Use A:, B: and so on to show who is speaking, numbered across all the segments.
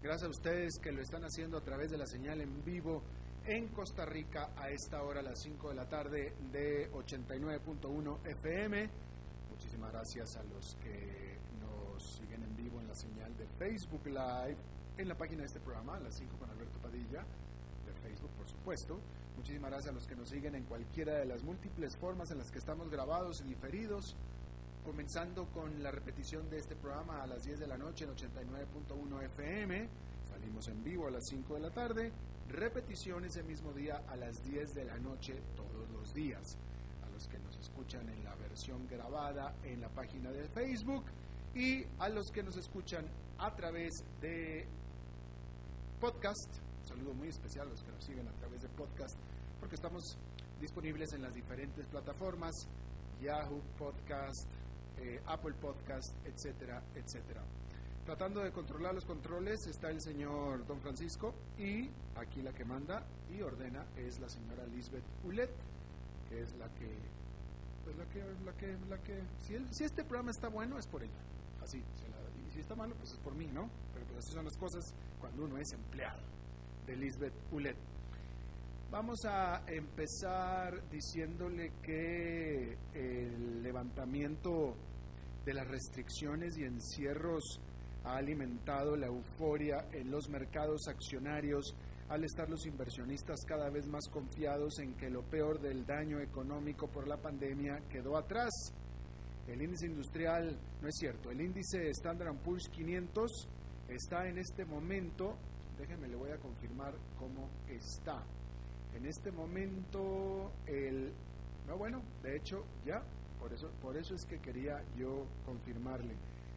A: Gracias a ustedes que lo están haciendo a través de la señal en vivo en Costa Rica a esta hora, a las 5 de la tarde de 89.1 FM. Muchísimas gracias a los que nos siguen en vivo en la señal de Facebook Live, en la página de este programa, las 5 con Alberto Padilla, de Facebook, por supuesto. Muchísimas gracias a los que nos siguen en cualquiera de las múltiples formas en las que estamos grabados y diferidos, comenzando con la repetición de este programa a las 10 de la noche en 89.1 FM. Salimos en vivo a las 5 de la tarde. Repetición ese mismo día a las 10 de la noche todos los días. A los que nos escuchan en la versión grabada en la página de Facebook y a los que nos escuchan a través de podcast. Un saludo muy especial a los que nos siguen a través de podcast porque estamos disponibles en las diferentes plataformas, Yahoo Podcast, eh, Apple Podcast, etcétera, etcétera. Tratando de controlar los controles está el señor Don Francisco y aquí la que manda y ordena es la señora Lisbeth Ulet, que es la que, pues la que, la que, la que, si, este programa está bueno es por ella, así, y si está malo pues es por mí, ¿no? Pero pues así son las cosas cuando uno es empleado de Lisbeth Ulet. Vamos a empezar diciéndole que el levantamiento de las restricciones y encierros ha alimentado la euforia en los mercados accionarios al estar los inversionistas cada vez más confiados en que lo peor del daño económico por la pandemia quedó atrás. El índice industrial, no es cierto, el índice Standard Poor's 500 está en este momento, déjenme le voy a confirmar cómo está. En este momento, el. No, bueno, de hecho, ya, por eso, por eso es que quería yo confirmarle.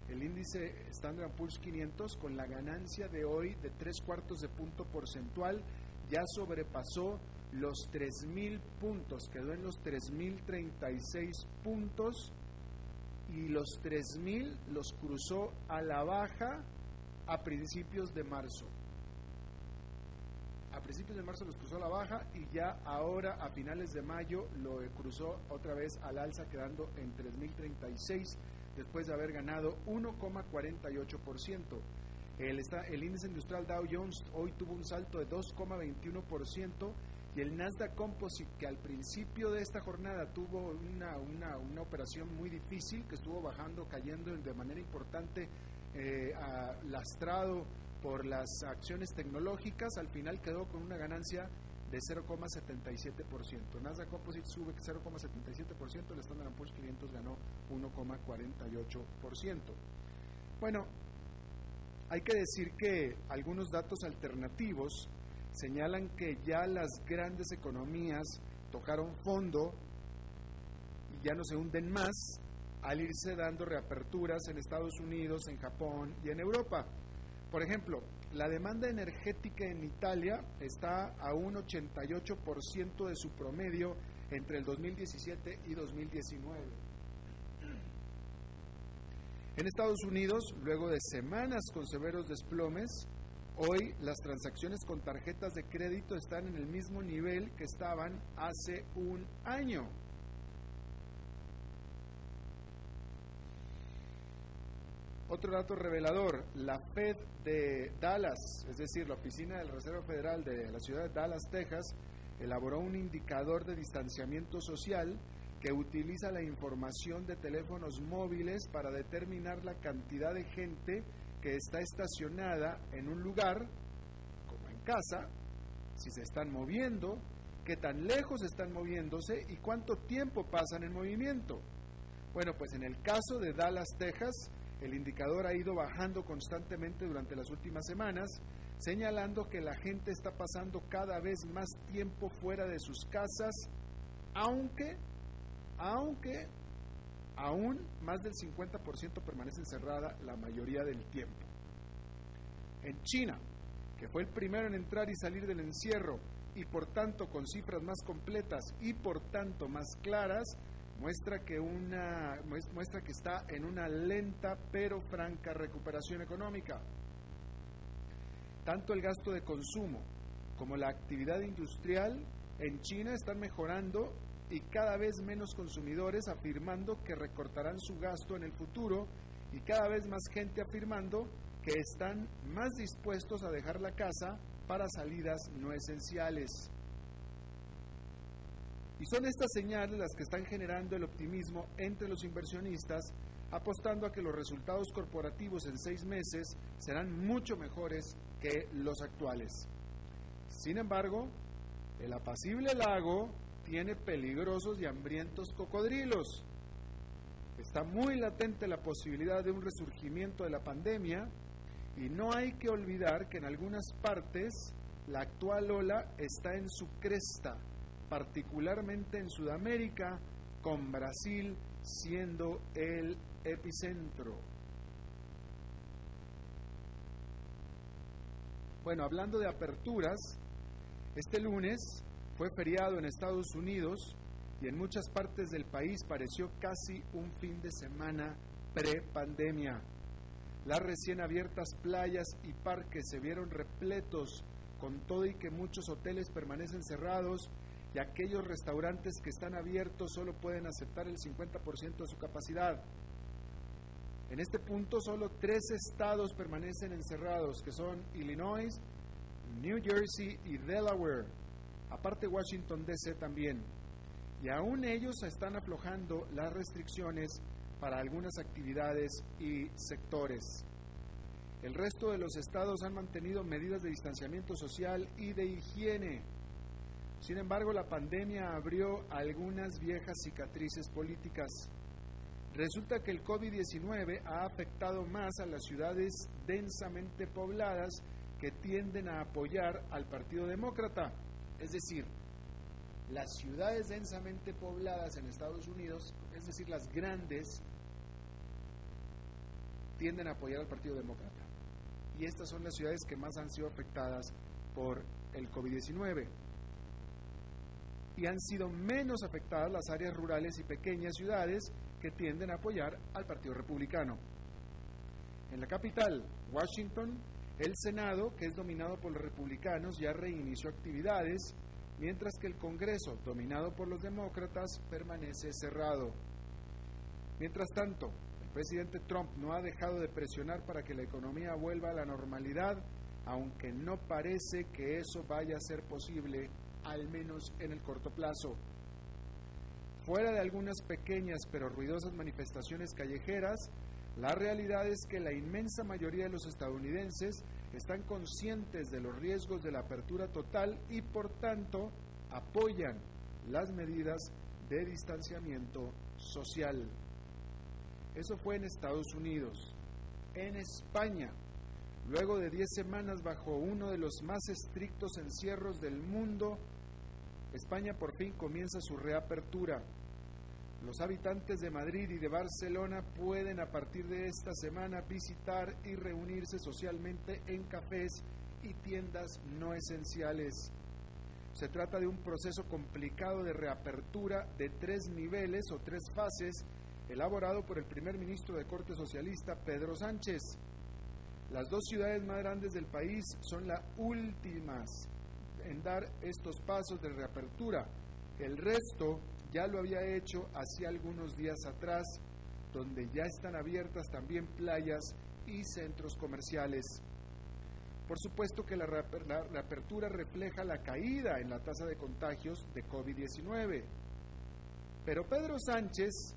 A: El índice Standard Poor's 500, con la ganancia de hoy de tres cuartos de punto porcentual, ya sobrepasó los 3.000 puntos, quedó en los 3.036 puntos y los 3.000 los cruzó a la baja a principios de marzo principios de marzo los cruzó a la baja y ya ahora a finales de mayo lo cruzó otra vez al alza quedando en 3.036 después de haber ganado 1,48%. El, el índice industrial Dow Jones hoy tuvo un salto de 2,21% y el Nasdaq Composite, que al principio de esta jornada tuvo una, una, una operación muy difícil, que estuvo bajando, cayendo de manera importante, eh, lastrado por las acciones tecnológicas, al final quedó con una ganancia de 0,77%. Nasdaq Composite sube 0,77%, el Standard Poor's 500 ganó 1,48%. Bueno, hay que decir que algunos datos alternativos señalan que ya las grandes economías tocaron fondo y ya no se hunden más al irse dando reaperturas en Estados Unidos, en Japón y en Europa. Por ejemplo, la demanda energética en Italia está a un 88% de su promedio entre el 2017 y 2019. En Estados Unidos, luego de semanas con severos desplomes, hoy las transacciones con tarjetas de crédito están en el mismo nivel que estaban hace un año. Otro dato revelador, la Fed de Dallas, es decir, la Oficina del Reserva Federal de la ciudad de Dallas, Texas, elaboró un indicador de distanciamiento social que utiliza la información de teléfonos móviles para determinar la cantidad de gente que está estacionada en un lugar, como en casa, si se están moviendo, qué tan lejos están moviéndose y cuánto tiempo pasan en movimiento. Bueno, pues en el caso de Dallas, Texas, El indicador ha ido bajando constantemente durante las últimas semanas, señalando que la gente está pasando cada vez más tiempo fuera de sus casas, aunque, aunque aún más del 50% permanece encerrada la mayoría del tiempo. En China, que fue el primero en entrar y salir del encierro y por tanto con cifras más completas y por tanto más claras, muestra que, una, muestra que está en una lenta pero franca recuperación económica. Tanto el gasto de consumo como la actividad industrial en China están mejorando y cada vez menos consumidores afirmando que recortarán su gasto en el futuro y cada vez más gente afirmando que están más dispuestos a dejar la casa para salidas no esenciales. Y son estas señales las que están generando el optimismo entre los inversionistas, apostando a que los resultados corporativos en seis meses serán mucho mejores que los actuales. Sin embargo, el apacible lago tiene peligrosos y hambrientos cocodrilos. Está muy latente la posibilidad de un resurgimiento de la pandemia y no hay que olvidar que en algunas partes la actual ola está en su cresta particularmente en Sudamérica, con Brasil siendo el epicentro. Bueno, hablando de aperturas, este lunes fue feriado en Estados Unidos y en muchas partes del país pareció casi un fin de semana pre-pandemia. Las recién abiertas playas y parques se vieron repletos, con todo y que muchos hoteles permanecen cerrados y aquellos restaurantes que están abiertos solo pueden aceptar el 50% de su capacidad. En este punto solo tres estados permanecen encerrados, que son Illinois, New Jersey y Delaware, aparte Washington DC también. Y aún ellos están aflojando las restricciones para algunas actividades y sectores. El resto de los estados han mantenido medidas de distanciamiento social y de higiene sin embargo, la pandemia abrió algunas viejas cicatrices políticas. Resulta que el COVID-19 ha afectado más a las ciudades densamente pobladas que tienden a apoyar al Partido Demócrata. Es decir, las ciudades densamente pobladas en Estados Unidos, es decir, las grandes, tienden a apoyar al Partido Demócrata. Y estas son las ciudades que más han sido afectadas por el COVID-19 y han sido menos afectadas las áreas rurales y pequeñas ciudades que tienden a apoyar al Partido Republicano. En la capital, Washington, el Senado, que es dominado por los republicanos, ya reinició actividades, mientras que el Congreso, dominado por los demócratas, permanece cerrado. Mientras tanto, el presidente Trump no ha dejado de presionar para que la economía vuelva a la normalidad, aunque no parece que eso vaya a ser posible al menos en el corto plazo. Fuera de algunas pequeñas pero ruidosas manifestaciones callejeras, la realidad es que la inmensa mayoría de los estadounidenses están conscientes de los riesgos de la apertura total y por tanto apoyan las medidas de distanciamiento social. Eso fue en Estados Unidos. En España, luego de 10 semanas bajo uno de los más estrictos encierros del mundo, España por fin comienza su reapertura. Los habitantes de Madrid y de Barcelona pueden a partir de esta semana visitar y reunirse socialmente en cafés y tiendas no esenciales. Se trata de un proceso complicado de reapertura de tres niveles o tres fases elaborado por el primer ministro de Corte Socialista, Pedro Sánchez. Las dos ciudades más grandes del país son las últimas en dar estos pasos de reapertura. El resto ya lo había hecho hacía algunos días atrás, donde ya están abiertas también playas y centros comerciales. Por supuesto que la, reapertura refleja la caída en la tasa de contagios de COVID-19. Pero Pedro Sánchez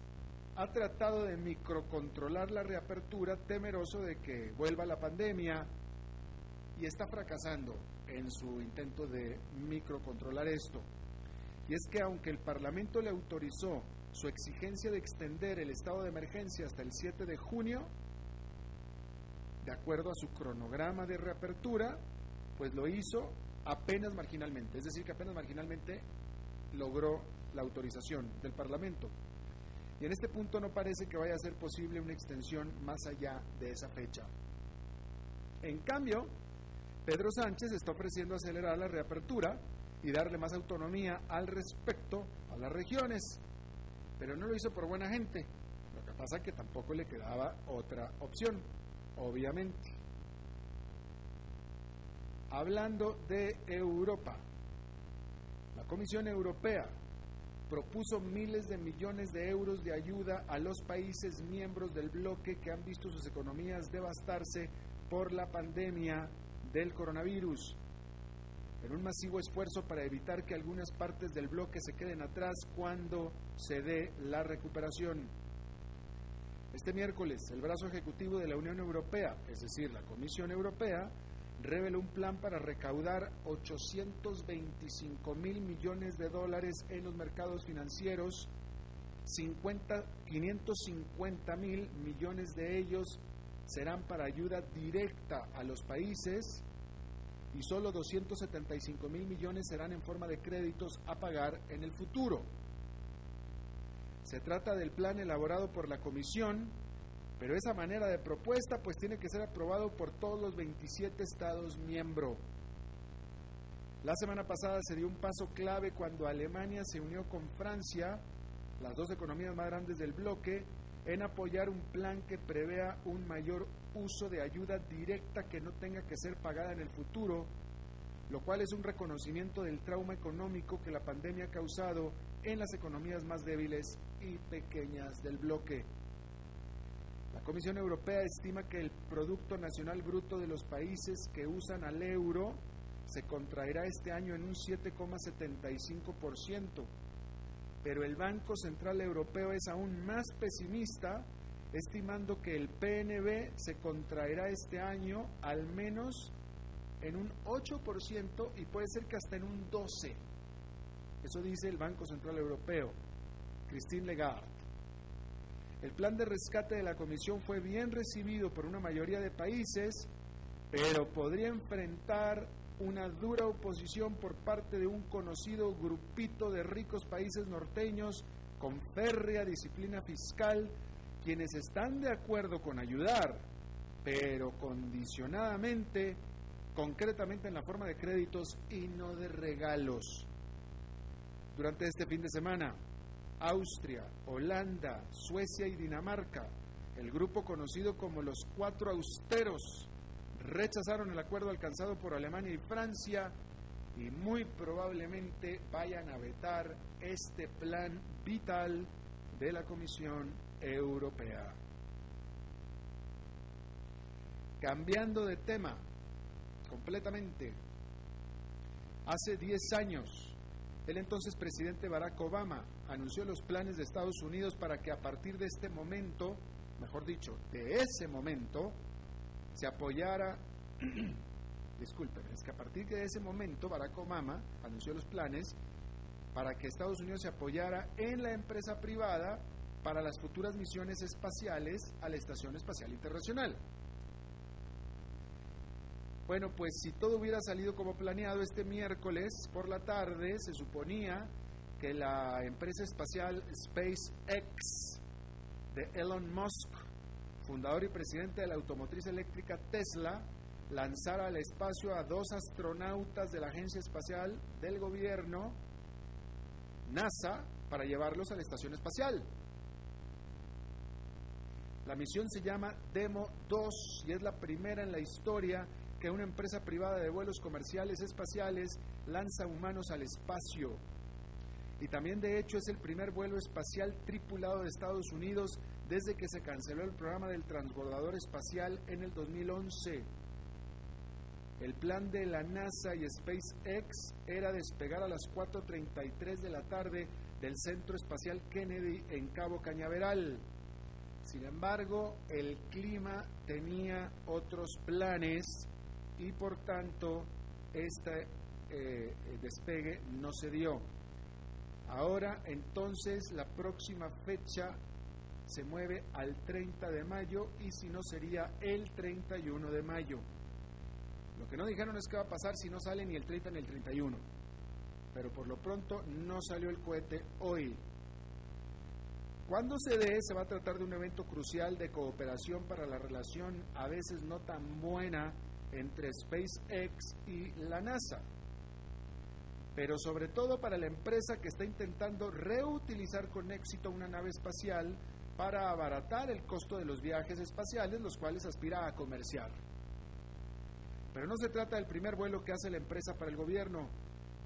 A: ha tratado de microcontrolar la reapertura temeroso de que vuelva la pandemia y está fracasando en su intento de microcontrolar esto. Y es que aunque el Parlamento le autorizó su exigencia de extender el estado de emergencia hasta el 7 de junio, de acuerdo a su cronograma de reapertura, pues lo hizo apenas marginalmente, es decir, que apenas marginalmente logró la autorización del Parlamento. Y en este punto no parece que vaya a ser posible una extensión más allá de esa fecha. En cambio, Pedro Sánchez está ofreciendo acelerar la reapertura y darle más autonomía al respecto a las regiones, pero no lo hizo por buena gente. Lo que pasa es que tampoco le quedaba otra opción, obviamente. Hablando de Europa, la Comisión Europea propuso miles de millones de euros de ayuda a los países miembros del bloque que han visto sus economías devastarse por la pandemia del coronavirus, en un masivo esfuerzo para evitar que algunas partes del bloque se queden atrás cuando se dé la recuperación. Este miércoles, el brazo ejecutivo de la Unión Europea, es decir, la Comisión Europea, reveló un plan para recaudar 825 mil millones de dólares en los mercados financieros, 50, 550 mil millones de ellos serán para ayuda directa a los países y solo 275 mil millones serán en forma de créditos a pagar en el futuro. Se trata del plan elaborado por la Comisión pero esa manera de propuesta pues tiene que ser aprobado por todos los 27 estados miembros. La semana pasada se dio un paso clave cuando Alemania se unió con Francia, las dos economías más grandes del bloque, en apoyar un plan que prevea un mayor uso de ayuda directa que no tenga que ser pagada en el futuro, lo cual es un reconocimiento del trauma económico que la pandemia ha causado en las economías más débiles y pequeñas del bloque. La Comisión Europea estima que el Producto Nacional Bruto de los países que usan al euro se contraerá este año en un 7,75%, pero el Banco Central Europeo es aún más pesimista, estimando que el PNB se contraerá este año al menos en un 8% y puede ser que hasta en un 12%. Eso dice el Banco Central Europeo. Christine Lagarde. El plan de rescate de la Comisión fue bien recibido por una mayoría de países, pero podría enfrentar una dura oposición por parte de un conocido grupito de ricos países norteños con férrea disciplina fiscal, quienes están de acuerdo con ayudar, pero condicionadamente, concretamente en la forma de créditos y no de regalos. Durante este fin de semana, Austria, Holanda, Suecia y Dinamarca, el grupo conocido como los Cuatro Austeros, rechazaron el acuerdo alcanzado por Alemania y Francia y muy probablemente vayan a vetar este plan vital de la Comisión Europea. Cambiando de tema completamente, hace 10 años el entonces presidente Barack Obama anunció los planes de Estados Unidos para que a partir de este momento, mejor dicho, de ese momento, se apoyara, disculpen, es que a partir de ese momento Barack Obama anunció los planes para que Estados Unidos se apoyara en la empresa privada para las futuras misiones espaciales a la Estación Espacial Internacional. Bueno, pues si todo hubiera salido como planeado este miércoles por la tarde, se suponía que la empresa espacial SpaceX de Elon Musk, fundador y presidente de la automotriz eléctrica Tesla, lanzara al espacio a dos astronautas de la Agencia Espacial del Gobierno, NASA, para llevarlos a la Estación Espacial. La misión se llama Demo 2 y es la primera en la historia que una empresa privada de vuelos comerciales espaciales lanza humanos al espacio. Y también de hecho es el primer vuelo espacial tripulado de Estados Unidos desde que se canceló el programa del transbordador espacial en el 2011. El plan de la NASA y SpaceX era despegar a las 4.33 de la tarde del Centro Espacial Kennedy en Cabo Cañaveral. Sin embargo, el clima tenía otros planes y por tanto este eh, despegue no se dio. Ahora entonces la próxima fecha se mueve al 30 de mayo y si no sería el 31 de mayo. Lo que no dijeron es qué va a pasar si no sale ni el 30 ni el 31. Pero por lo pronto no salió el cohete hoy. Cuando se dé, se va a tratar de un evento crucial de cooperación para la relación a veces no tan buena entre SpaceX y la NASA. Pero sobre todo para la empresa que está intentando reutilizar con éxito una nave espacial para abaratar el costo de los viajes espaciales, los cuales aspira a comerciar. Pero no se trata del primer vuelo que hace la empresa para el gobierno.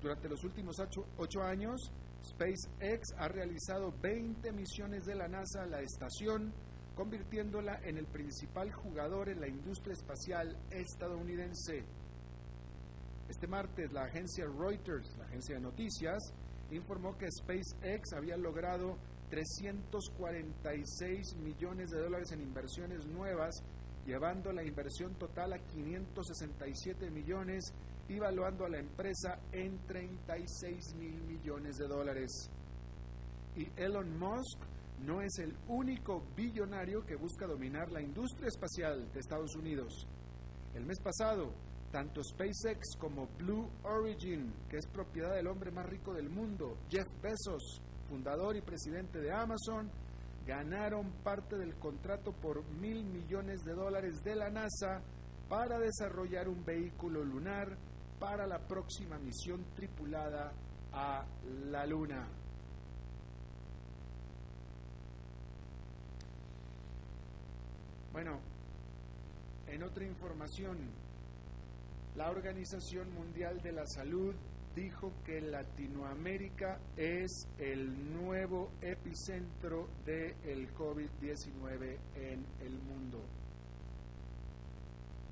A: Durante los últimos ocho, años, SpaceX ha realizado 20 misiones de la NASA a la estación, convirtiéndola en el principal jugador en la industria espacial estadounidense. Este martes, la agencia Reuters, la agencia de noticias, informó que SpaceX había logrado 346 millones de dólares en inversiones nuevas, llevando la inversión total a 567 millones y valuando a la empresa en 36 mil millones de dólares. Y Elon Musk no es el único billonario que busca dominar la industria espacial de Estados Unidos. El mes pasado, tanto SpaceX como Blue Origin, que es propiedad del hombre más rico del mundo, Jeff Bezos, fundador y presidente de Amazon, ganaron parte del contrato por mil millones de dólares de la NASA para desarrollar un vehículo lunar para la próxima misión tripulada a la Luna. Bueno, en otra información, la Organización Mundial de la Salud dijo que Latinoamérica es el nuevo epicentro del el COVID-19 en el mundo.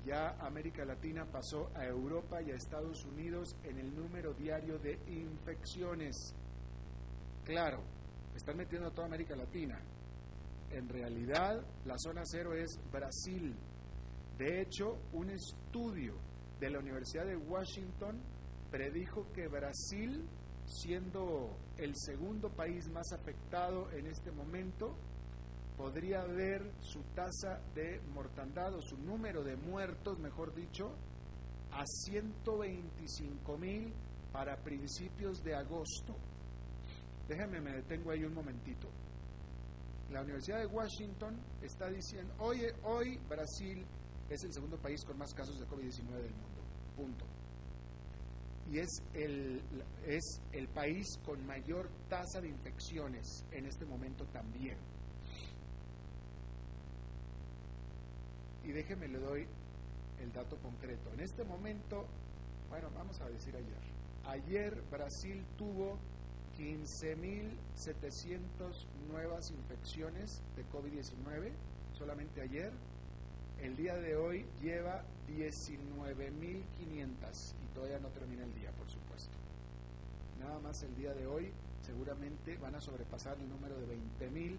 A: Ya América Latina pasó a Europa y a Estados Unidos en el número diario de infecciones. Claro, están metiendo a toda América Latina. En realidad, la zona cero es Brasil. De hecho, un estudio de la Universidad de Washington predijo que Brasil, siendo el segundo país más afectado en este momento, podría ver su tasa de mortandad o su número de muertos, mejor dicho, a 125 mil para principios de agosto. Déjenme, me detengo ahí un momentito. La Universidad de Washington está diciendo, hoy, hoy Brasil es el segundo país con más casos de COVID-19 del mundo. Punto y es el, es el país con mayor tasa de infecciones en este momento también. Y déjeme le doy el dato concreto. En este momento, bueno, vamos a decir ayer. Ayer Brasil tuvo 15.700 nuevas infecciones de COVID-19, solamente ayer. El día de hoy lleva 19.500 y todavía no termina el día, por supuesto. Nada más el día de hoy seguramente van a sobrepasar el número de 20.000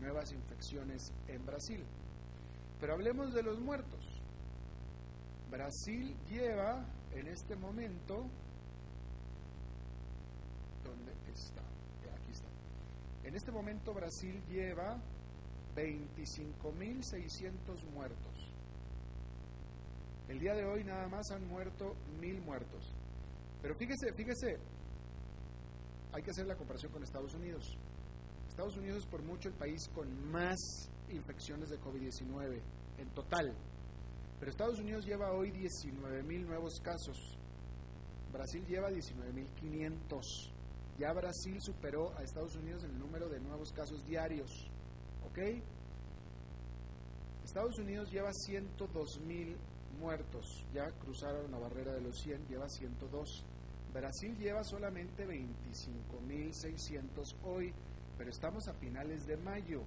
A: nuevas infecciones en Brasil. Pero hablemos de los muertos. Brasil lleva en este momento, ¿dónde está? Aquí está. En este momento Brasil lleva 25.600 muertos. El día de hoy nada más han muerto mil muertos. Pero fíjese, fíjese, hay que hacer la comparación con Estados Unidos. Estados Unidos es por mucho el país con más infecciones de COVID-19 en total. Pero Estados Unidos lleva hoy 19 mil nuevos casos. Brasil lleva 19.500. Ya Brasil superó a Estados Unidos en el número de nuevos casos diarios. ¿Ok? Estados Unidos lleva 102 mil muertos, ya cruzaron la barrera de los 100, lleva 102. Brasil lleva solamente 25 mil 600 hoy, pero estamos a finales de mayo.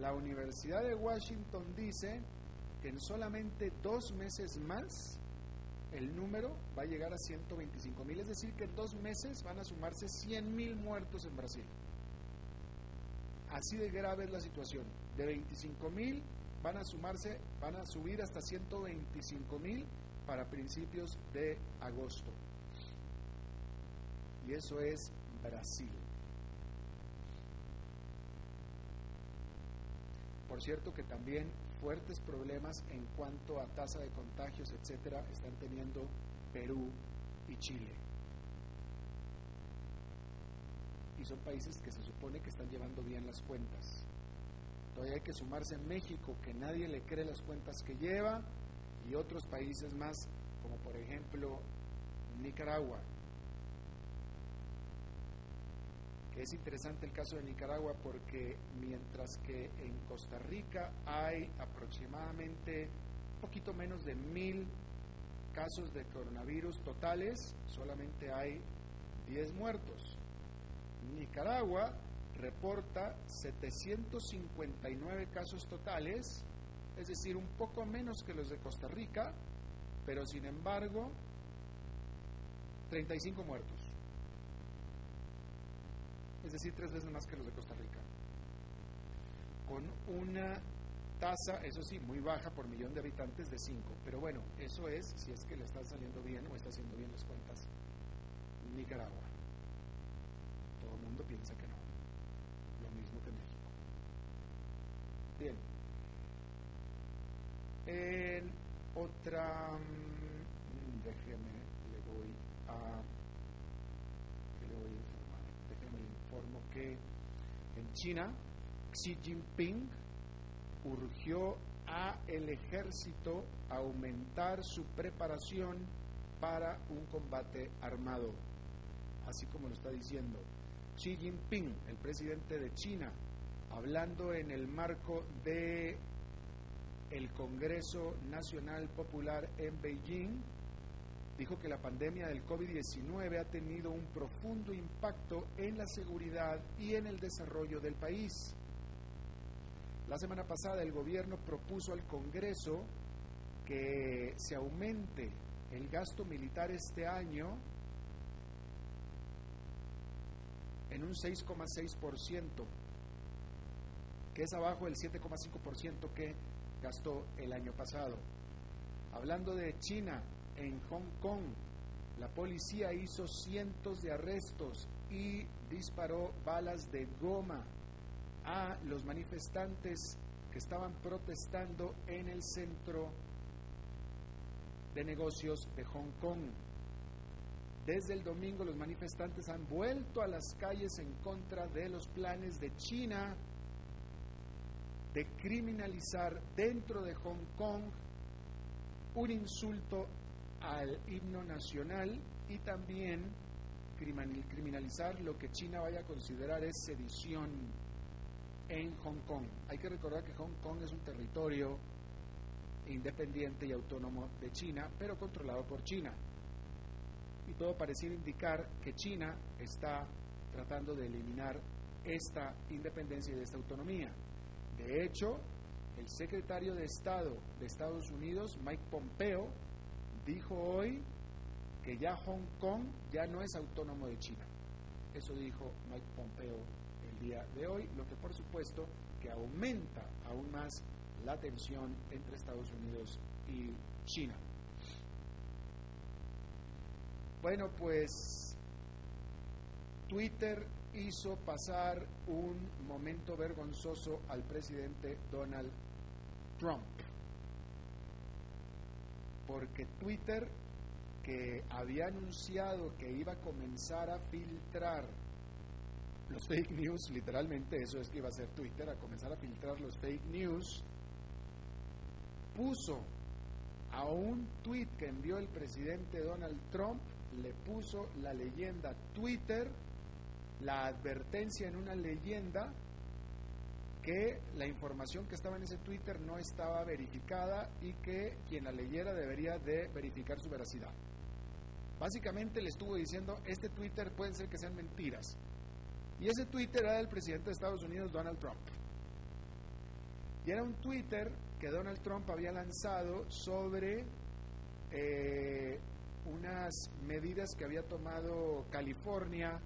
A: La Universidad de Washington dice que en solamente dos meses más el número va a llegar a 125 mil, es decir, que en dos meses van a sumarse 100 mil muertos en Brasil. Así de grave es la situación. De 25 mil van a sumarse, van a subir hasta 125 mil para principios de agosto. Y eso es Brasil. Por cierto que también fuertes problemas en cuanto a tasa de contagios, etcétera, están teniendo Perú y Chile. Y son países que se supone que están llevando bien las cuentas. Hay que sumarse en México, que nadie le cree las cuentas que lleva, y otros países más, como por ejemplo Nicaragua. Es interesante el caso de Nicaragua porque mientras que en Costa Rica hay aproximadamente un poquito menos de mil casos de coronavirus totales, solamente hay 10 muertos. Nicaragua reporta 759 casos totales, es decir, un poco menos que los de Costa Rica, pero sin embargo 35 muertos. Es decir, tres veces más que los de Costa Rica. Con una tasa, eso sí, muy baja por millón de habitantes de 5. Pero bueno, eso es si es que le está saliendo bien o está haciendo bien las cuentas Nicaragua. Todo el mundo piensa que no. Bien. En otra... Mm, déjeme, le voy a... le voy a informar. Déjeme le informo que en China, Xi Jinping urgió a el ejército a aumentar su preparación para un combate armado, así como lo está diciendo Xi Jinping, el presidente de China, hablando en el marco de el Congreso Nacional Popular en Beijing, dijo que la pandemia del COVID-19 ha tenido un profundo impacto en la seguridad y en el desarrollo del país. La semana pasada el gobierno propuso al Congreso que se aumente el gasto militar este año en un 6,6%, que es abajo del 7,5% que gastó el año pasado. Hablando de China, en Hong Kong, la policía hizo cientos de arrestos y disparó balas de goma a los manifestantes que estaban protestando en el centro de negocios de Hong Kong. Desde el domingo los manifestantes han vuelto a las calles en contra de los planes de China de criminalizar dentro de Hong Kong un insulto al himno nacional y también criminalizar lo que China vaya a considerar es sedición en Hong Kong. Hay que recordar que Hong Kong es un territorio independiente y autónomo de China, pero controlado por China. Y todo pareciera indicar que China está tratando de eliminar esta independencia y esta autonomía. De hecho, el secretario de Estado de Estados Unidos, Mike Pompeo, dijo hoy que ya Hong Kong ya no es autónomo de China. Eso dijo Mike Pompeo el día de hoy, lo que por supuesto que aumenta aún más la tensión entre Estados Unidos y China. Bueno, pues Twitter hizo pasar un momento vergonzoso al presidente Donald Trump. Porque Twitter, que había anunciado que iba a comenzar a filtrar los fake news, literalmente eso es que iba a hacer Twitter, a comenzar a filtrar los fake news, puso a un tweet que envió el presidente Donald Trump, le puso la leyenda Twitter, la advertencia en una leyenda que la información que estaba en ese Twitter no estaba verificada y que quien la leyera debería de verificar su veracidad. Básicamente le estuvo diciendo, este Twitter puede ser que sean mentiras. Y ese Twitter era del presidente de Estados Unidos, Donald Trump. Y era un Twitter que Donald Trump había lanzado sobre eh, unas medidas que había tomado California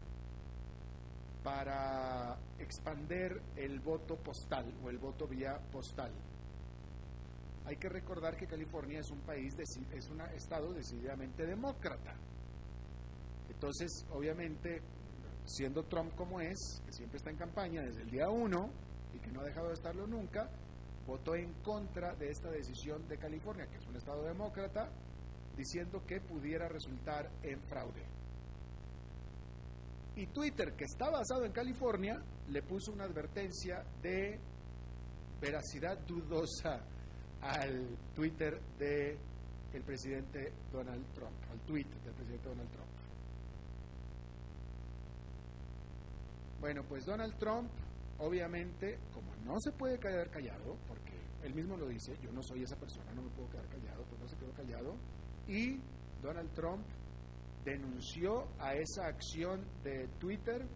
A: para expander el voto postal o el voto vía postal. Hay que recordar que California es un país, es un estado decididamente demócrata. Entonces, obviamente, siendo Trump como es, que siempre está en campaña desde el día uno y que no ha dejado de estarlo nunca, votó en contra de esta decisión de California, que es un estado demócrata, diciendo que pudiera resultar en fraude. Y Twitter, que está basado en California, le puso una advertencia de veracidad dudosa al Twitter de el presidente Donald Trump, al tweet del presidente Donald Trump. Bueno, pues Donald Trump, obviamente, como no se puede quedar callado, porque él mismo lo dice, yo no soy esa persona, no me puedo quedar callado, pues no se quedó callado, y Donald Trump denunció a esa acción de Twitter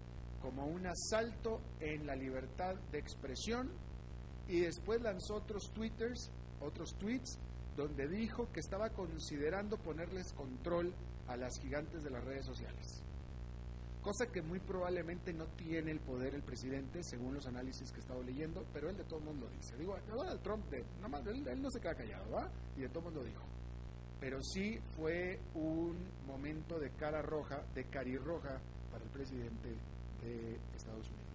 A: como un asalto en la libertad de expresión y después lanzó otros twitters, otros tweets donde dijo que estaba considerando ponerles control a las gigantes de las redes sociales. Cosa que muy probablemente no tiene el poder el presidente, según los análisis que he estado leyendo, pero él de todo mundo lo dice. Digo, Donald Trump, de, él, él, no se queda callado, ¿va? Y de todo mundo dijo. Pero sí fue un momento de cara roja, de carirroja para el presidente de Estados Unidos.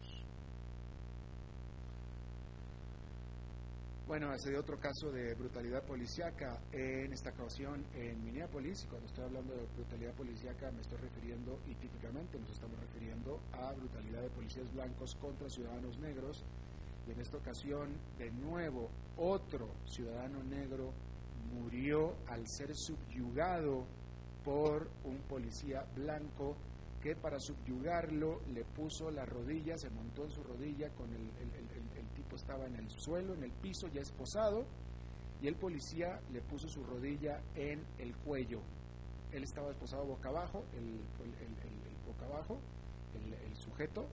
A: Bueno, ese de otro caso de brutalidad policíaca en esta ocasión en Minneapolis. Y cuando estoy hablando de brutalidad policíaca me estoy refiriendo, y típicamente nos estamos refiriendo, a brutalidad de policías blancos contra ciudadanos negros. Y en esta ocasión, de nuevo, otro ciudadano negro murió al ser subyugado por un policía blanco que para subyugarlo le puso la rodilla, se montó en su rodilla con el, tipo estaba en el suelo, en el piso, ya esposado, y el policía le puso su rodilla en el cuello. Él estaba esposado boca abajo, el, boca abajo, el, sujeto,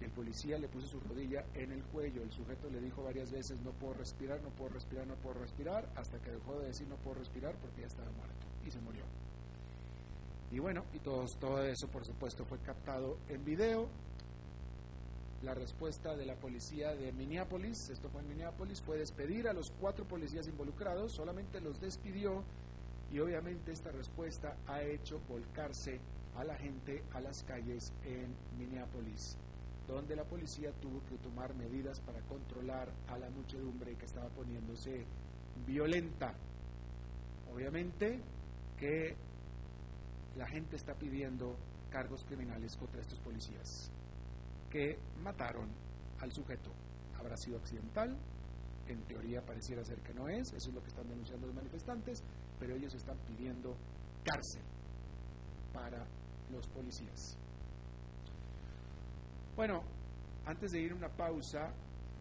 A: el policía le puso su rodilla en el cuello. El sujeto le dijo varias veces, no puedo respirar, no puedo respirar, no puedo respirar, hasta que dejó de decir no puedo respirar porque ya estaba muerto y se murió. Y bueno, y todo, todo eso por supuesto fue captado en video. La respuesta de la policía de Minneapolis, esto fue en Minneapolis, fue despedir a los cuatro policías involucrados, solamente los despidió y obviamente esta respuesta ha hecho volcarse a la gente a las calles en Minneapolis, donde la policía tuvo que tomar medidas para controlar a la muchedumbre que estaba poniéndose violenta. Obviamente que la gente está pidiendo cargos criminales contra estos policías que mataron al sujeto. Habrá sido accidental, en teoría pareciera ser que no es, eso es lo que están denunciando los manifestantes, pero ellos están pidiendo cárcel para los policías. Bueno, antes de ir a una pausa,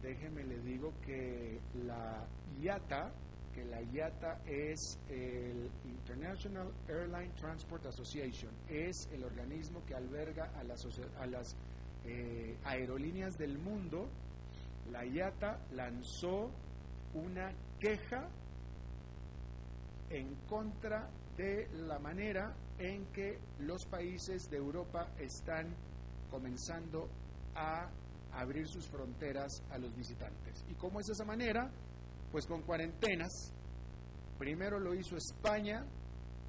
A: déjeme le digo que la IATA, que la IATA es el International Airline Transport Association, es el organismo que alberga a las, a las eh, aerolíneas del mundo, la IATA lanzó una queja en contra de la manera en que los países de Europa están comenzando a abrir sus fronteras a los visitantes. ¿Y cómo es esa manera? Pues con cuarentenas. Primero lo hizo España,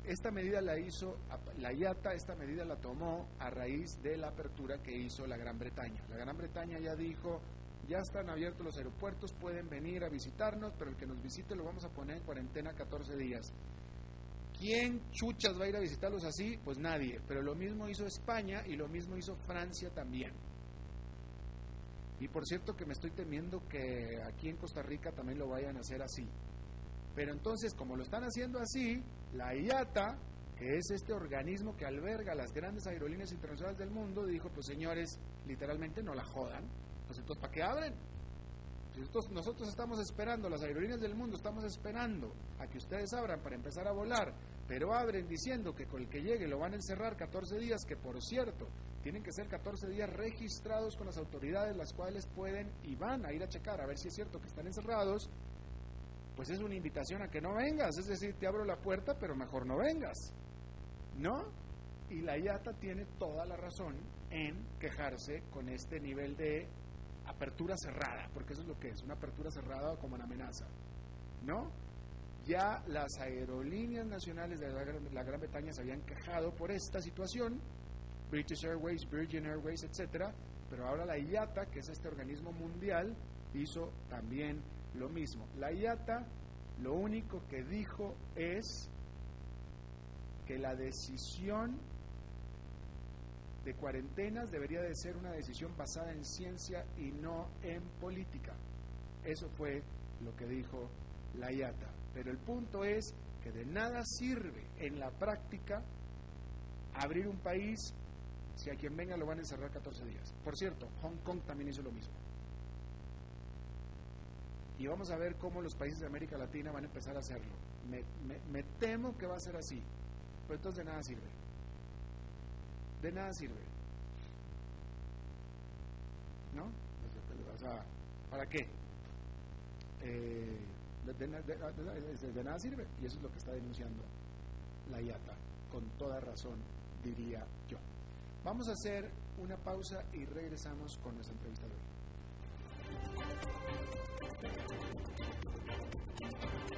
A: esta medida la hizo la IATA, esta medida la tomó a raíz de la apertura que hizo la Gran Bretaña. La Gran Bretaña ya dijo, ya están abiertos los aeropuertos, pueden venir a visitarnos, pero el que nos visite lo vamos a poner en cuarentena 14 días. ¿Quién chuchas va a ir a visitarlos así? Pues nadie. Pero lo mismo hizo España y lo mismo hizo Francia también. Y por cierto que me estoy temiendo que aquí en Costa Rica también lo vayan a hacer así. Pero entonces, como lo están haciendo así, la IATA, que es este organismo que alberga las grandes aerolíneas internacionales del mundo, dijo, pues señores, literalmente no la jodan, pues entonces, ¿para qué abren? Pues nosotros estamos esperando, las aerolíneas del mundo estamos esperando a que ustedes abran para empezar a volar, pero abren diciendo que con el que llegue lo van a encerrar 14 días, que por cierto, tienen que ser 14 días registrados con las autoridades, las cuales pueden y van a ir a checar a ver si es cierto que están encerrados, pues es una invitación a que no vengas, es decir, te abro la puerta, pero mejor no vengas. ¿No? Y la IATA tiene toda la razón en quejarse con este nivel de apertura cerrada, porque eso es lo que es, una apertura cerrada como una amenaza. ¿No? Ya las aerolíneas nacionales de la, Gran Bretaña se habían quejado por esta situación, British Airways, Virgin Airways, etcétera, pero ahora la IATA, que es este organismo mundial, hizo también lo mismo. La IATA lo único que dijo es que la decisión de cuarentenas debería de ser una decisión basada en ciencia y no en política. Eso fue lo que dijo la IATA. Pero el punto es que de nada sirve en la práctica abrir un país si a quien venga lo van a encerrar 14 días. Por cierto, Hong Kong también hizo lo mismo. Y vamos a ver cómo los países de América Latina van a empezar a hacerlo. Me, temo que va a ser así. Pero entonces de nada sirve. De nada sirve. ¿No? ¿para qué? Eh, de, nada sirve. Y eso es lo que está denunciando la IATA, con toda razón, diría yo. Vamos a hacer una pausa y regresamos con nuestra entrevista de hoy.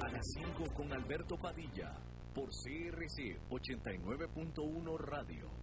B: A las 5 con Alberto Padilla, por CRC 89.1 Radio.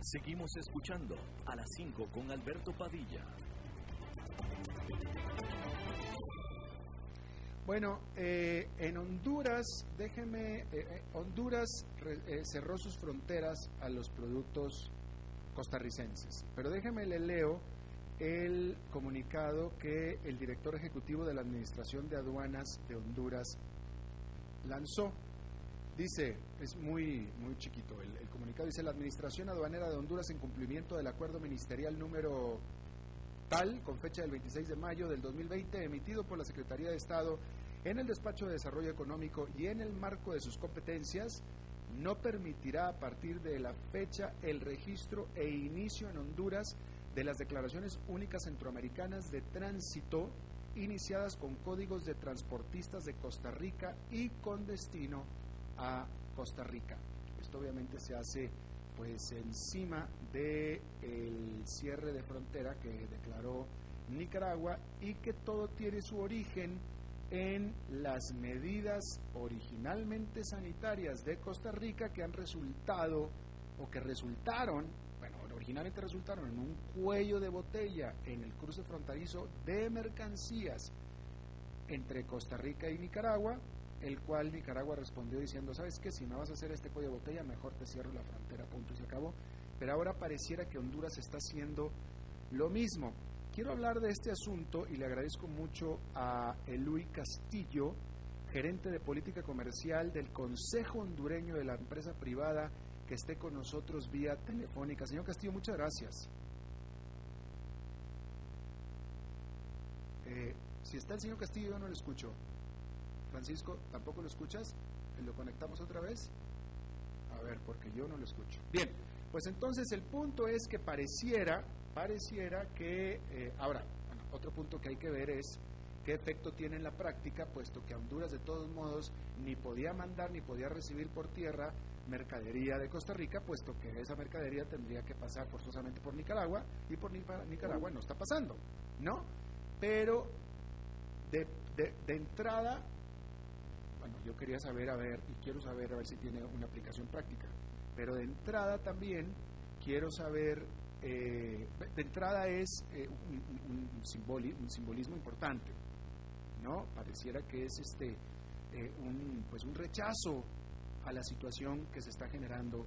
B: Seguimos escuchando a las 5 con Alberto Padilla.
A: Bueno, eh, en Honduras, déjeme, eh, eh, Honduras cerró sus fronteras a los productos costarricenses, pero déjeme le leo el comunicado que el director ejecutivo de la Administración de Aduanas de Honduras lanzó. Dice, es muy, muy chiquito el, el, comunicado, dice la Administración Aduanera de Honduras en cumplimiento del acuerdo ministerial número tal, con fecha del 26 de mayo del 2020, emitido por la Secretaría de Estado en el Despacho de Desarrollo Económico y en el marco de sus competencias, no permitirá a partir de la fecha el registro e inicio en Honduras de las declaraciones únicas centroamericanas de tránsito iniciadas con códigos de transportistas de Costa Rica y con destino a Costa Rica. Esto obviamente se hace pues encima del el cierre de frontera que declaró Nicaragua y que todo tiene su origen en las medidas originalmente sanitarias de Costa Rica que han resultado o que resultaron originalmente resultaron en un cuello de botella en el cruce fronterizo de mercancías entre Costa Rica y Nicaragua, el cual Nicaragua respondió diciendo, ¿sabes qué? Si me vas a hacer este cuello de botella, mejor te cierro la frontera, punto, y se acabó. Pero ahora pareciera que Honduras está haciendo lo mismo. Quiero hablar de este asunto y le agradezco mucho a Eluy Castillo, gerente de política comercial del Consejo Hondureño de la Empresa Privada que esté con nosotros vía telefónica. Señor Castillo, muchas gracias. Eh, si está el señor Castillo, yo no lo escucho. Francisco, ¿tampoco lo escuchas? ¿Lo conectamos otra vez? A ver, porque yo no lo escucho. Bien, pues entonces el punto es que pareciera, pareciera que, eh, ahora, otro punto que hay que ver es qué efecto tiene en la práctica, puesto que Honduras de todos modos ni podía mandar ni podía recibir por tierra mercadería de Costa Rica, puesto que esa mercadería tendría que pasar forzosamente por Nicaragua y por Nicaragua no está pasando, ¿no? Pero de, de, entrada, bueno, yo quería saber, a ver, y quiero saber a ver si tiene una aplicación práctica, pero de entrada también quiero saber, eh, de entrada es eh, un, un, simbolismo importante, ¿no? Pareciera que es este eh, un, pues un rechazo a la situación que se está generando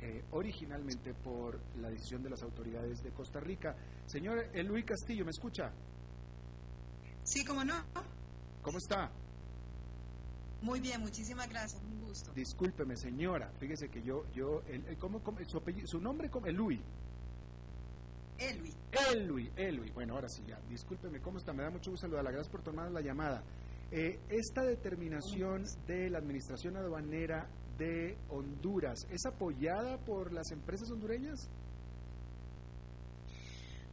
A: eh, originalmente por la decisión de las autoridades de Costa Rica. Señor Luis Castillo, ¿me escucha?
C: Sí, cómo no.
A: ¿Cómo está?
C: Muy bien, muchísimas gracias, un gusto.
A: Discúlpeme, señora, fíjese que yo, yo, el, ¿cómo, su, apellido, su nombre, ¿cómo? Luis.
C: Elui.
A: Elui, Elui. Bueno, ahora sí, ya. Discúlpeme, ¿cómo está? Me da mucho gusto saludarla. Gracias por tomar la llamada. Eh, esta determinación de la Administración Aduanera de Honduras, ¿es apoyada por las empresas hondureñas?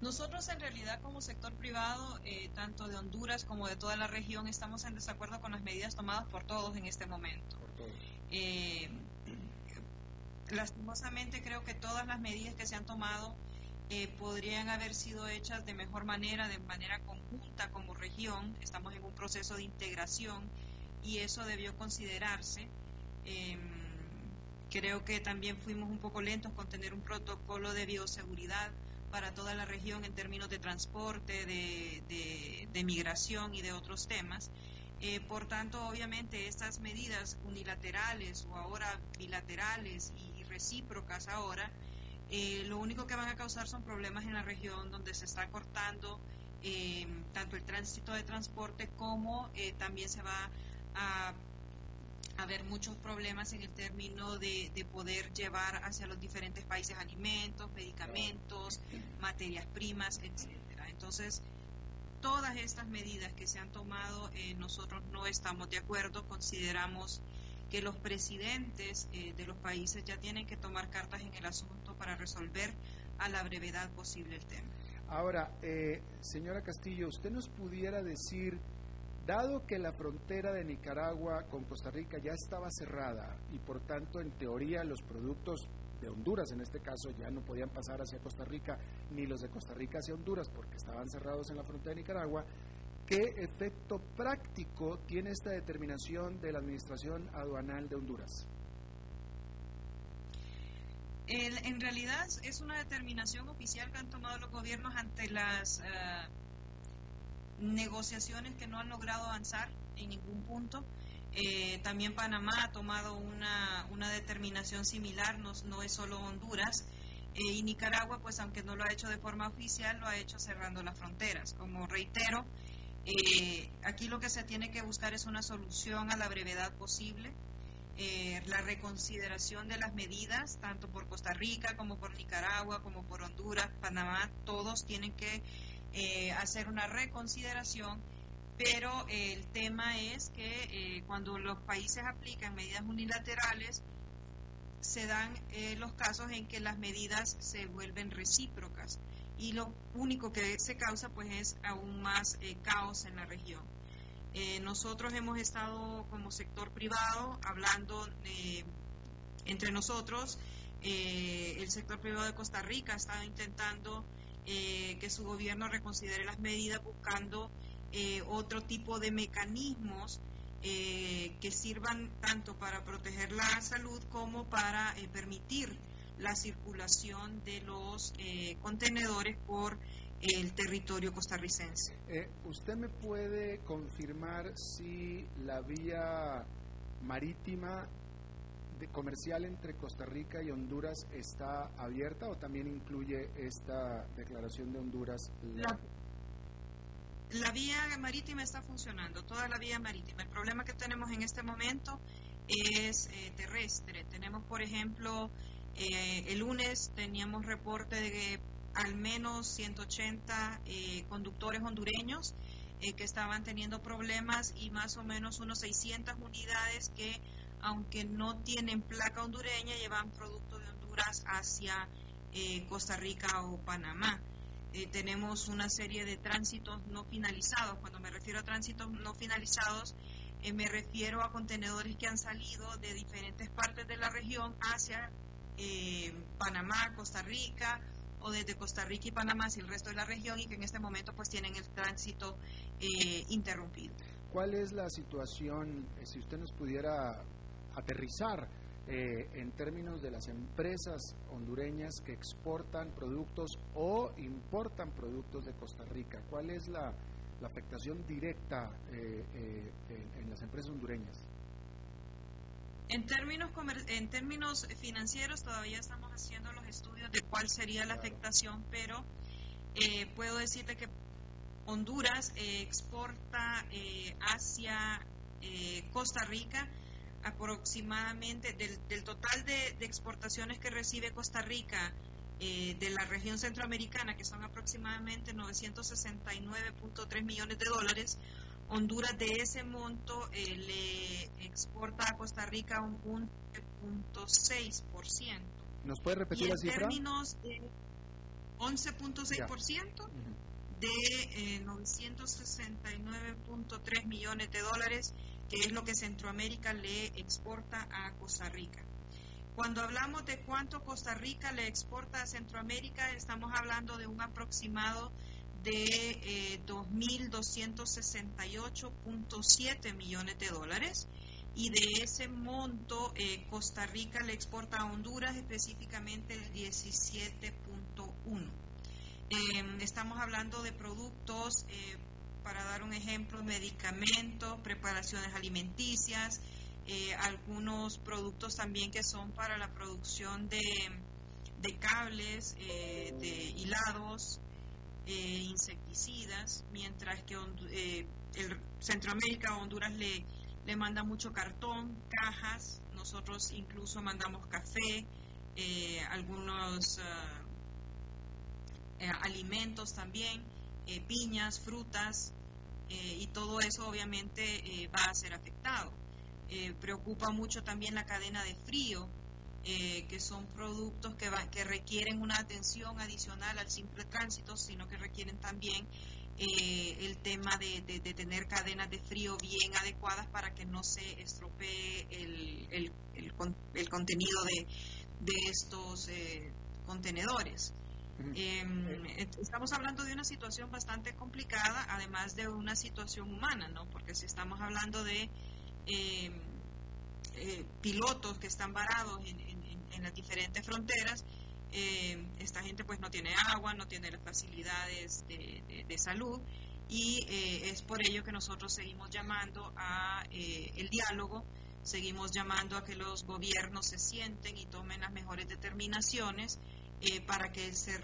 C: Nosotros en realidad como sector privado, eh, tanto de Honduras como de toda la región, estamos en desacuerdo con las medidas tomadas por todos en este momento.
A: Por todos.
C: Eh, lastimosamente creo que todas las medidas que se han tomado eh, podrían haber sido hechas de mejor manera, de manera conjunta como región. Estamos en un proceso de integración y eso debió considerarse. Em, creo que también fuimos un poco lentos con tener un protocolo de bioseguridad para toda la región en términos de transporte, de, de, migración y de otros temas. Eh, por tanto, obviamente, estas medidas unilaterales o ahora bilaterales y recíprocas ahora eh, lo único que van a causar son problemas en la región donde se está cortando eh, tanto el tránsito de transporte como eh, también se va a haber muchos problemas en el término de, poder llevar hacia los diferentes países alimentos, medicamentos, materias primas, etcétera. Entonces, todas estas medidas que se han tomado, nosotros no estamos de acuerdo, consideramos que los presidentes de los países ya tienen que tomar cartas en el asunto para resolver a la brevedad posible el tema.
A: Ahora, eh, señora Castillo, ¿usted nos pudiera decir, dado que la frontera de Nicaragua con Costa Rica ya estaba cerrada y por tanto en teoría los productos de Honduras en este caso ya no podían pasar hacia Costa Rica ni los de Costa Rica hacia Honduras porque estaban cerrados en la frontera de Nicaragua, ¿qué efecto práctico tiene esta determinación de la Administración Aduanal de Honduras?
C: en realidad es una determinación oficial que han tomado los gobiernos ante las eh, negociaciones que no han logrado avanzar en ningún punto. Eh, también Panamá ha tomado una, una determinación similar, no, es solo Honduras. Eh, y Nicaragua, pues aunque no lo ha hecho de forma oficial, lo ha hecho cerrando las fronteras. Como reitero, aquí lo que se tiene que buscar es una solución a la brevedad posible eh, la reconsideración de las medidas, tanto por Costa Rica como por Nicaragua, como por Honduras, Panamá, todos tienen que eh, hacer una reconsideración, pero el tema es que eh, cuando los países aplican medidas unilaterales, se dan los casos en que las medidas se vuelven recíprocas y lo único que se causa pues es aún más caos en la región. Eh, nosotros hemos estado como sector privado hablando eh, entre nosotros. Eh, el sector privado de Costa Rica ha estado intentando que su gobierno reconsidere las medidas buscando otro tipo de mecanismos que sirvan tanto para proteger la salud como para permitir la circulación de los contenedores por el territorio costarricense.
A: Eh, ¿Usted me puede confirmar si la vía marítima de comercial entre Costa Rica y Honduras está abierta o también incluye esta declaración de Honduras?
C: La, vía marítima está funcionando, toda la vía marítima. El problema que tenemos en este momento es eh, terrestre. Tenemos, por ejemplo, eh, el lunes teníamos reporte de al menos 180 eh, conductores hondureños eh, que estaban teniendo problemas y más o menos unos 600 unidades que, aunque no tienen placa hondureña, llevan producto de Honduras hacia eh, Costa Rica o Panamá. tenemos una serie de tránsitos no finalizados. Cuando me refiero a tránsitos no finalizados, me refiero a contenedores que han salido de diferentes partes de la región hacia Panamá, Costa Rica o desde Costa Rica y Panamá hacia el resto de la región y que en este momento pues tienen el tránsito eh, interrumpido.
A: ¿Cuál es la situación, eh, si usted nos pudiera aterrizar eh, en términos de las empresas hondureñas que exportan productos o importan productos de Costa Rica? ¿Cuál es la, afectación directa en las empresas hondureñas?
C: En términos, en términos financieros todavía estamos haciendo los estudios de cuál sería la afectación, pero eh, puedo decirte que Honduras eh, exporta eh, hacia Costa Rica aproximadamente del, total de, exportaciones que recibe Costa Rica de la región centroamericana, que son aproximadamente 969.3 millones de dólares, Honduras de ese monto eh, le exporta a Costa Rica un 11.6%.
A: ¿Nos puede repetir la cifra?
C: En términos de 11.6% de eh, 969.3 millones de dólares, que es lo que Centroamérica le exporta a Costa Rica. Cuando hablamos de cuánto Costa Rica le exporta a Centroamérica, estamos hablando de un aproximado de eh, 2.268.7 millones de dólares y de ese monto eh, Costa Rica le exporta a Honduras específicamente el 17.1. Em, estamos hablando de productos, eh, para dar un ejemplo, medicamentos, preparaciones alimenticias, eh, algunos productos también que son para la producción de, de cables, de hilados, eh, insecticidas, mientras que eh, el Centroamérica, Honduras le, le manda mucho cartón, cajas, nosotros incluso mandamos café, eh, algunos ah, alimentos también, piñas, frutas, y todo eso obviamente va a ser afectado. preocupa mucho también la cadena de frío, eh, que son productos que, que requieren una atención adicional al simple tránsito, sino que requieren también eh, el tema de, tener cadenas de frío bien adecuadas para que no se estropee el, el, contenido de, estos eh, contenedores. Em, estamos hablando de una situación bastante complicada, además de una situación humana, ¿no? Porque si estamos hablando de em, pilotos que están varados en, en las diferentes fronteras, eh, esta gente pues no tiene agua, no tiene las facilidades de, salud y eh, es por ello que nosotros seguimos llamando a eh, el diálogo, seguimos llamando a que los gobiernos se sienten y tomen las mejores determinaciones para que se,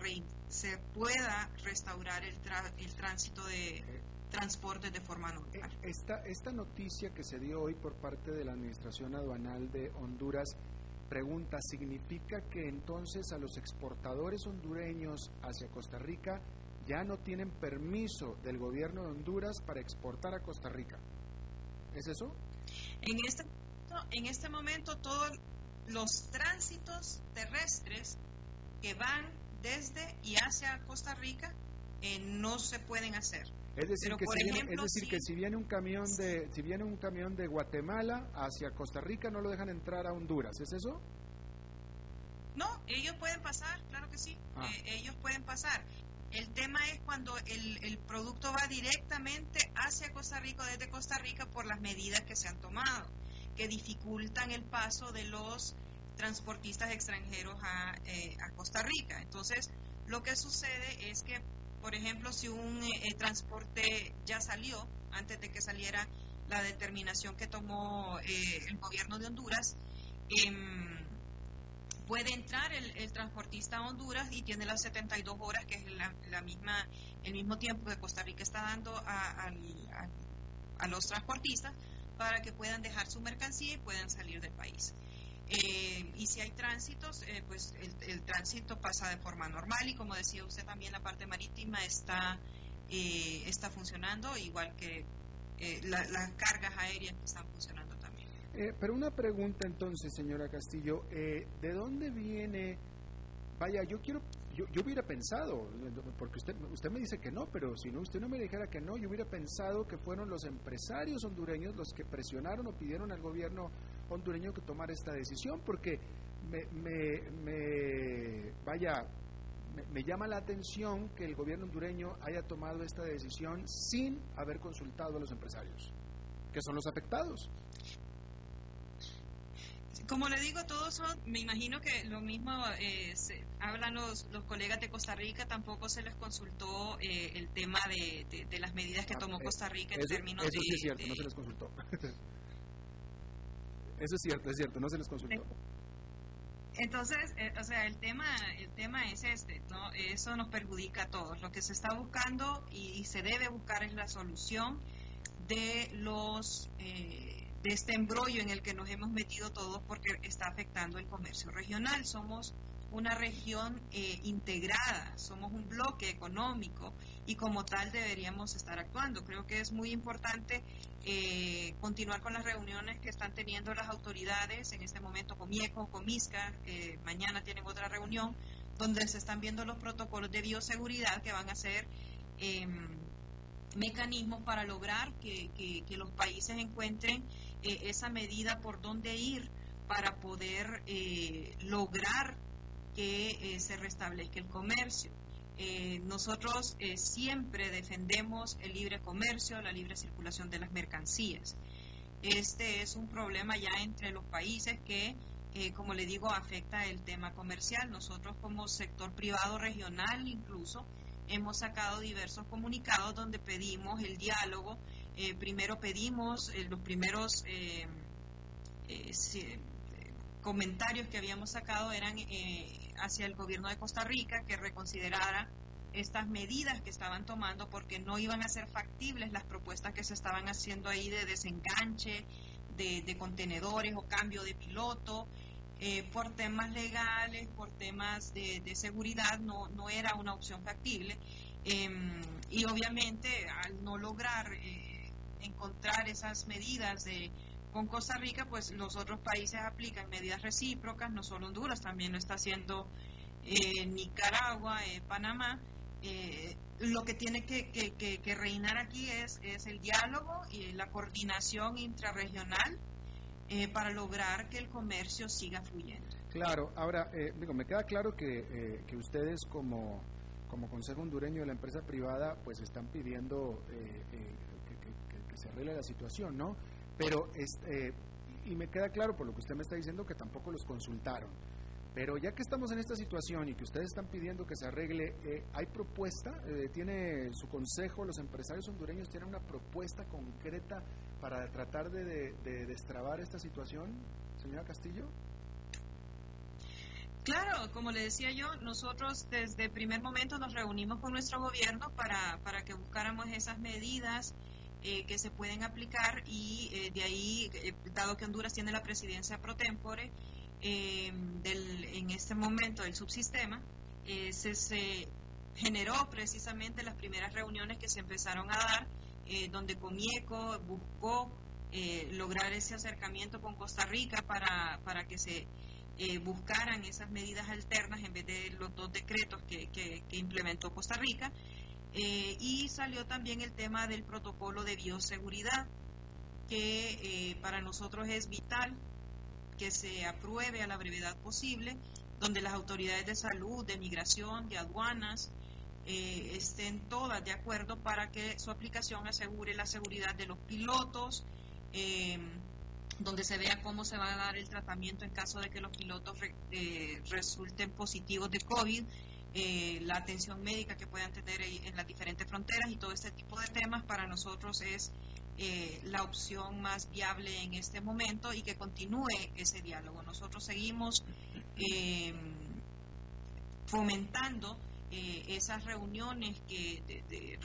C: se pueda restaurar el, el tránsito de transporte de forma normal.
A: Esta, esta noticia que se dio hoy por parte de la Administración Aduanal de Honduras Pregunta, ¿significa que entonces a los exportadores hondureños hacia Costa Rica ya no tienen permiso del gobierno de Honduras para exportar a Costa Rica? ¿Es eso?
C: En este, en este momento todos los tránsitos terrestres que van desde y hacia Costa Rica eh, no se pueden hacer.
A: Es decir, que, si viene, es decir que si viene un camión de si viene un camión de Guatemala hacia Costa Rica no lo dejan entrar a Honduras, ¿es eso?
C: No, ellos pueden pasar, claro que sí, ah. eh, ellos pueden pasar. El tema es cuando el, el producto va directamente hacia Costa Rica, desde Costa Rica, por las medidas que se han tomado, que dificultan el paso de los transportistas extranjeros a, eh, a Costa Rica. Entonces, lo que sucede es que por ejemplo, si un eh, transporte ya salió, antes de que saliera la determinación que tomó eh, el gobierno de Honduras, em, puede entrar el, transportista a Honduras y tiene las 72 horas, que es la, misma, el mismo tiempo que Costa Rica está dando a los transportistas para que puedan dejar su mercancía y puedan salir del país. Eh, y si hay tránsitos, eh, pues el, tránsito pasa de forma normal y como decía usted también la parte marítima está, eh, está funcionando, igual que las cargas aéreas están funcionando también.
A: pero una pregunta entonces, señora Castillo, ¿de dónde viene? Vaya, yo quiero yo, yo, hubiera pensado, porque usted, usted me dice que no, pero si no usted no me dijera que no, yo hubiera pensado que fueron los empresarios hondureños los que presionaron o pidieron al gobierno hondureño que tomar esta decisión, porque me, me, vaya, me, llama la atención que el gobierno hondureño haya tomado esta decisión sin haber consultado a los empresarios, que son los afectados.
C: Como le digo, todos son, me imagino que lo mismo eh, hablan los, los colegas de Costa Rica, tampoco se les consultó eh, el tema de, de, las medidas que ah, tomó Costa Rica en términos
A: eso sí es cierto, no se les consultó. Eso es cierto, es cierto, no se les consultó.
C: Entonces, eh, o sea, el tema, el tema es este, ¿no? Eso nos perjudica a todos. Lo que se está buscando y, se debe buscar es la solución de los eh, de este embrollo en el que nos hemos metido todos porque está afectando el comercio regional. Somos una región eh, integrada, somos un bloque económico y como tal deberíamos estar actuando. Creo que es muy importante eh, continuar con las reuniones que están teniendo las autoridades, en este momento con MIECO, con MISCA, eh, mañana tienen otra reunión, donde se están viendo los protocolos de bioseguridad que van a ser em, mecanismos para lograr que, que los países encuentren esa medida por dónde ir para poder lograr que eh, se restablezca el comercio. Eh, nosotros eh, siempre defendemos el libre comercio, la libre circulación de las mercancías. Este es un problema ya entre los países que, como le digo, afecta el tema comercial. Nosotros como sector privado regional incluso hemos sacado diversos comunicados donde pedimos el diálogo. Primero pedimos los primeros comentarios que habíamos sacado eran hacia el gobierno de Costa Rica que reconsiderara estas medidas que estaban tomando porque no iban a ser factibles las propuestas que se estaban haciendo ahí de desenganche de, contenedores o cambio de piloto. Eh, por temas legales, por temas de, seguridad, no, no era una opción factible. Em, y obviamente al no lograr eh, encontrar esas medidas de con Costa Rica, pues los otros países aplican medidas recíprocas, no solo Honduras, también lo está haciendo eh, Nicaragua, eh, Panamá. Eh, lo que tiene que, reinar aquí es, es, el diálogo y la coordinación intrarregional para lograr que el comercio siga fluyendo.
A: Claro, ahora, me queda claro que, ustedes como, como Consejo Hondureño de la empresa privada, pues están pidiendo se arregle la situación, ¿no? Pero, este, y me queda claro por lo que usted me está diciendo que tampoco los consultaron. Pero ya que estamos en esta situación y que ustedes están pidiendo que se arregle, eh, ¿hay propuesta? Eh, ¿Tiene su consejo, los empresarios hondureños tienen una propuesta concreta para tratar de, destrabar esta situación, señora Castillo?
C: Claro, como le decía yo, nosotros desde el primer momento nos reunimos con nuestro gobierno para, para que buscáramos esas medidas eh, que se pueden aplicar y eh, de ahí, eh, dado que Honduras tiene la presidencia pro tempore, del, en este momento del subsistema, se, se, generó precisamente las primeras reuniones que se empezaron a dar, donde Comieco buscó lograr ese acercamiento con Costa Rica para, para que se buscaran esas medidas alternas en vez de los dos decretos que, que implementó Costa Rica. Eh, y salió también el tema del protocolo de bioseguridad, que eh, para nosotros es vital que se apruebe a la brevedad posible, donde las autoridades de salud, de migración, de aduanas, eh, estén todas de acuerdo para que su aplicación asegure la seguridad de los pilotos, donde se vea cómo se va a dar el tratamiento en caso de que los pilotos resulten positivos de COVID eh, la atención médica que puedan tener en las diferentes fronteras y todo este tipo de temas para nosotros es eh, la opción más viable en este momento y que continúe ese diálogo. Nosotros seguimos eh, fomentando eh, esas reuniones que,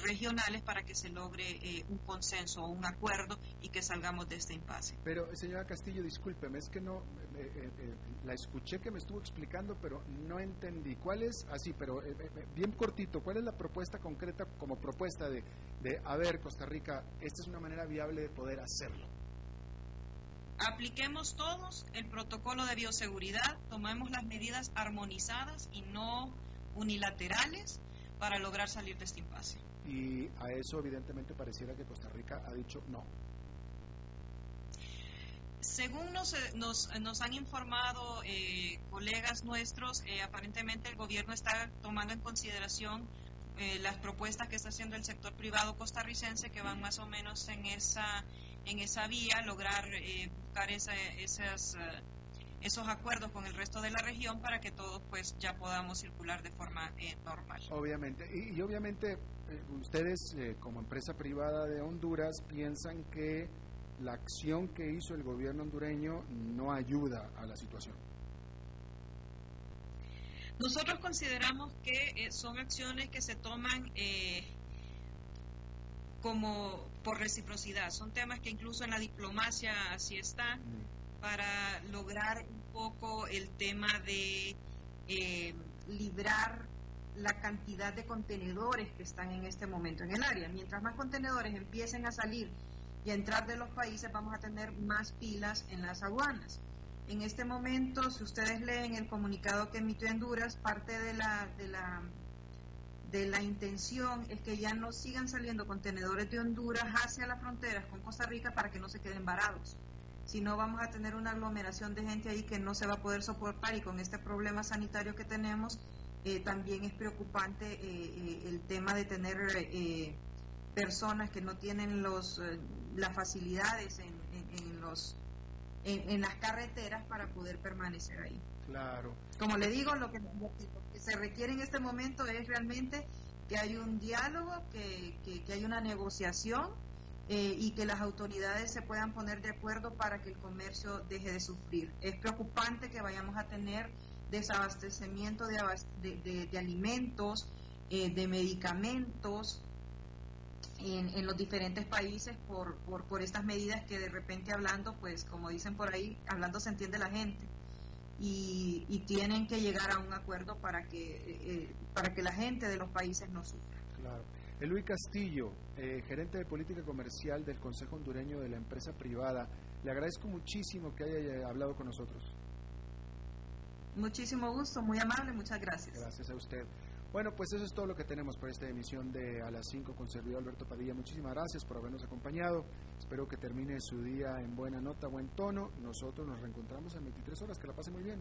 C: regionales para que se logre eh, un consenso o un acuerdo y que salgamos de este impasse.
A: Pero, señora Castillo, discúlpeme, es que no, eh, la escuché que me estuvo explicando, pero no entendí. ¿Cuál es, así, pero bien cortito, cuál es la propuesta concreta como propuesta de, de, a ver, Costa Rica, esta es una manera viable de poder hacerlo?
C: Apliquemos todos el protocolo de bioseguridad, tomemos las medidas armonizadas y no unilaterales para lograr salir de este impasse.
A: Y a eso evidentemente pareciera que Costa Rica ha dicho no.
C: Según nos, eh, nos, nos han informado eh, colegas nuestros, eh, aparentemente el gobierno está tomando en consideración las propuestas que está haciendo el sector privado costarricense que van más o menos en esa en esa vía, lograr buscar esa, esas esos acuerdos con el resto de la región para que todos pues ya podamos circular de forma eh, normal.
A: Obviamente, y, obviamente eh, ustedes eh, como empresa privada de Honduras piensan que la acción que hizo el gobierno hondureño no ayuda a la situación.
C: Nosotros consideramos que son acciones que se toman eh, como por reciprocidad. Son temas que incluso en la diplomacia así están mm. Para lograr un poco el tema de eh, librar la cantidad de contenedores que están en este momento en el área. Mientras más contenedores empiecen a salir y a entrar de los países, vamos a tener más pilas en las aduanas. En este momento, si ustedes leen el comunicado que emitió Honduras, parte de la, de la de la intención es que ya no sigan saliendo contenedores de Honduras hacia las fronteras con Costa Rica para que no se queden varados. Si no, vamos a tener una aglomeración de gente ahí que no se va a poder soportar y con este problema sanitario que tenemos, eh, también es preocupante eh, eh, el tema de tener personas que no tienen los, las facilidades en, en los, en las carreteras para poder permanecer ahí.
A: Claro.
C: Como le digo, lo que, se requiere en este momento es realmente que hay un diálogo, que, que, hay una negociación eh, y que las autoridades se puedan poner de acuerdo para que el comercio deje de sufrir. Es preocupante que vayamos a tener desabastecimiento de, de, alimentos, eh, de medicamentos en, los diferentes países por, por, estas medidas que de repente hablando, pues como dicen por ahí, hablando se entiende la gente y, tienen que llegar a un acuerdo para que, eh, para que la gente de los países no sufra.
A: Luis Castillo, eh, gerente de política comercial del Consejo Hondureño de la Empresa Privada, le agradezco muchísimo que haya hablado con nosotros.
C: Muchísimo gusto, muy amable, muchas gracias.
A: Gracias a usted. Bueno, pues eso es todo lo que tenemos para esta emisión de A las 5 con servidor Alberto Padilla. Muchísimas gracias por habernos acompañado. Espero que termine su día en buena nota, buen tono. Nosotros nos reencontramos en 23 horas. Que la pase muy bien.